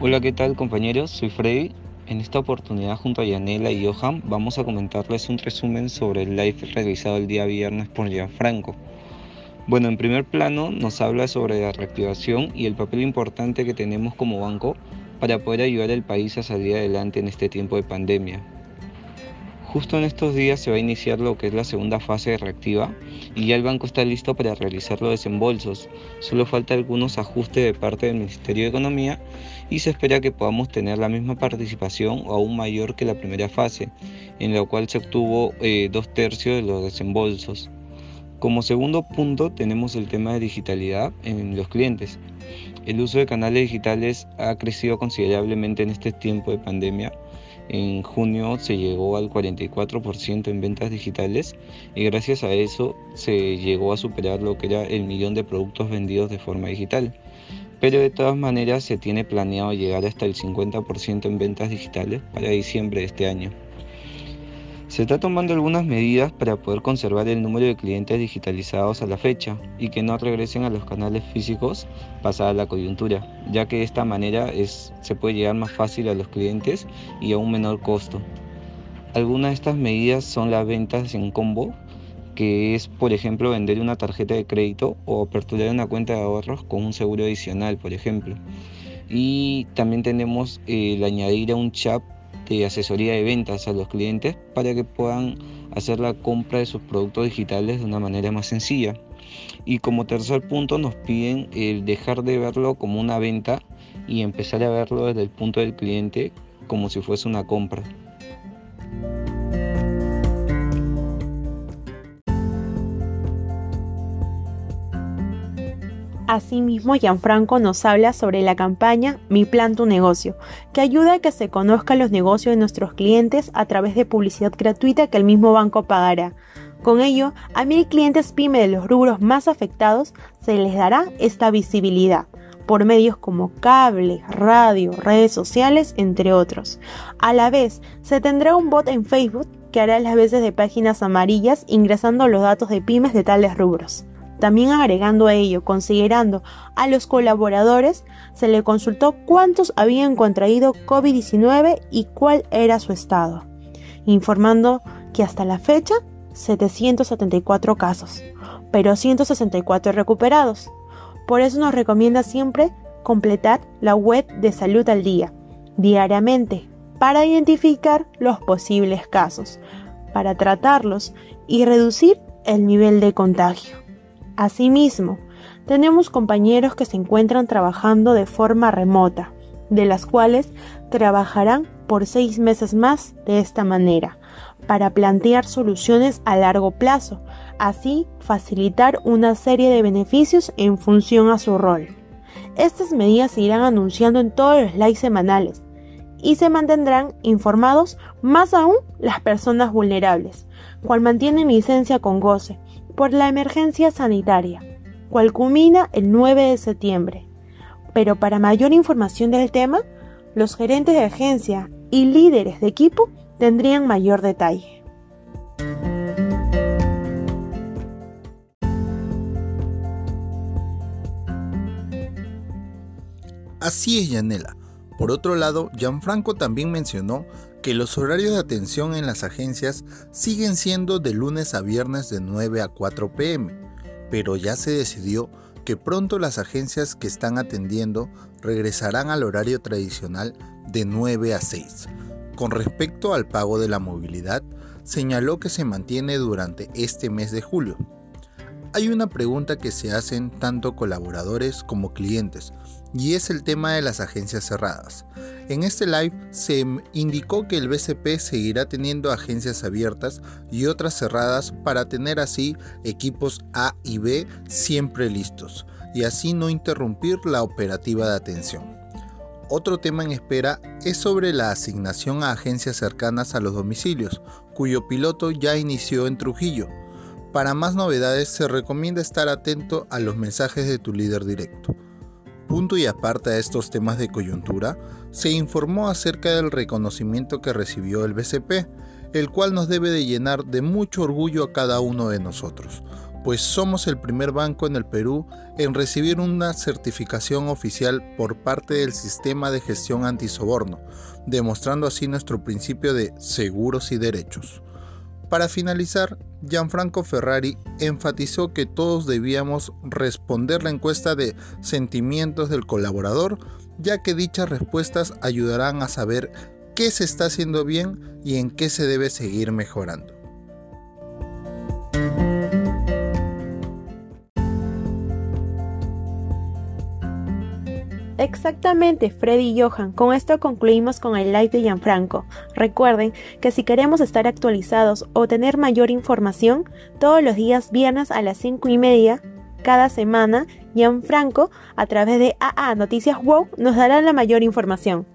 Hola, ¿qué tal compañeros? Soy Freddy. En esta oportunidad junto a Yanela y Johan vamos a comentarles un resumen sobre el live realizado el día viernes por Gianfranco. Bueno, en primer plano nos habla sobre la reactivación y el papel importante que tenemos como banco para poder ayudar al país a salir adelante en este tiempo de pandemia. Justo en estos días se va a iniciar lo que es la segunda fase de reactiva y ya el banco está listo para realizar los desembolsos. Solo falta algunos ajustes de parte del Ministerio de Economía y se espera que podamos tener la misma participación o aún mayor que la primera fase, en la cual se obtuvo eh, dos tercios de los desembolsos. Como segundo punto tenemos el tema de digitalidad en los clientes. El uso de canales digitales ha crecido considerablemente en este tiempo de pandemia en junio se llegó al 44% en ventas digitales y gracias a eso se llegó a superar lo que era el millón de productos vendidos de forma digital. Pero de todas maneras se tiene planeado llegar hasta el 50% en ventas digitales para diciembre de este año. Se está tomando algunas medidas para poder conservar el número de clientes digitalizados a la fecha y que no regresen a los canales físicos pasada la coyuntura, ya que de esta manera se puede llegar más fácil a los clientes y a un menor costo. Algunas de estas medidas son las ventas en combo, que es por ejemplo vender una tarjeta de crédito o aperturar una cuenta de ahorros con un seguro adicional, por ejemplo. Y también tenemos el añadir a un chat de asesoría de ventas a los clientes para que puedan hacer la compra de sus productos digitales de una manera más sencilla. Y como tercer punto nos piden el dejar de verlo como una venta y empezar a verlo desde el punto del cliente como si fuese una compra. Asimismo, Gianfranco nos habla sobre la campaña Mi Plan Tu Negocio, que ayuda a que se conozcan los negocios de nuestros clientes a través de publicidad gratuita que el mismo banco pagará. Con ello, a mil clientes pyme de los rubros más afectados se les dará esta visibilidad por medios como cable, radio, redes sociales, entre otros. A la vez, se tendrá un bot en Facebook que hará las veces de páginas amarillas ingresando los datos de pymes de tales rubros. También agregando a ello, considerando a los colaboradores, se le consultó cuántos habían contraído COVID-19 y cuál era su estado, informando que hasta la fecha 774 casos, pero 164 recuperados. Por eso nos recomienda siempre completar la web de salud al día, diariamente, para identificar los posibles casos, para tratarlos y reducir el nivel de contagio. Asimismo, tenemos compañeros que se encuentran trabajando de forma remota, de las cuales trabajarán por seis meses más de esta manera, para plantear soluciones a largo plazo, así facilitar una serie de beneficios en función a su rol. Estas medidas se irán anunciando en todos los likes semanales y se mantendrán informados más aún las personas vulnerables, cual mantienen licencia con goce, por la emergencia sanitaria, cual culmina el 9 de septiembre. Pero para mayor información del tema, los gerentes de agencia y líderes de equipo tendrían mayor detalle. Así es, Yanela. Por otro lado, Gianfranco también mencionó que los horarios de atención en las agencias siguen siendo de lunes a viernes de 9 a 4 pm, pero ya se decidió que pronto las agencias que están atendiendo regresarán al horario tradicional de 9 a 6. Con respecto al pago de la movilidad, señaló que se mantiene durante este mes de julio. Hay una pregunta que se hacen tanto colaboradores como clientes, y es el tema de las agencias cerradas. En este live se indicó que el BCP seguirá teniendo agencias abiertas y otras cerradas para tener así equipos A y B siempre listos y así no interrumpir la operativa de atención. Otro tema en espera es sobre la asignación a agencias cercanas a los domicilios, cuyo piloto ya inició en Trujillo. Para más novedades se recomienda estar atento a los mensajes de tu líder directo. Punto y aparte de estos temas de coyuntura, se informó acerca del reconocimiento que recibió el BCP, el cual nos debe de llenar de mucho orgullo a cada uno de nosotros, pues somos el primer banco en el Perú en recibir una certificación oficial por parte del sistema de gestión antisoborno, demostrando así nuestro principio de seguros y derechos. Para finalizar, Gianfranco Ferrari enfatizó que todos debíamos responder la encuesta de sentimientos del colaborador, ya que dichas respuestas ayudarán a saber qué se está haciendo bien y en qué se debe seguir mejorando. Exactamente, Freddy y Johan. Con esto concluimos con el live de Gianfranco. Recuerden que si queremos estar actualizados o tener mayor información, todos los días viernes a las 5 y media cada semana, Gianfranco, a través de AA Noticias Wow, nos dará la mayor información.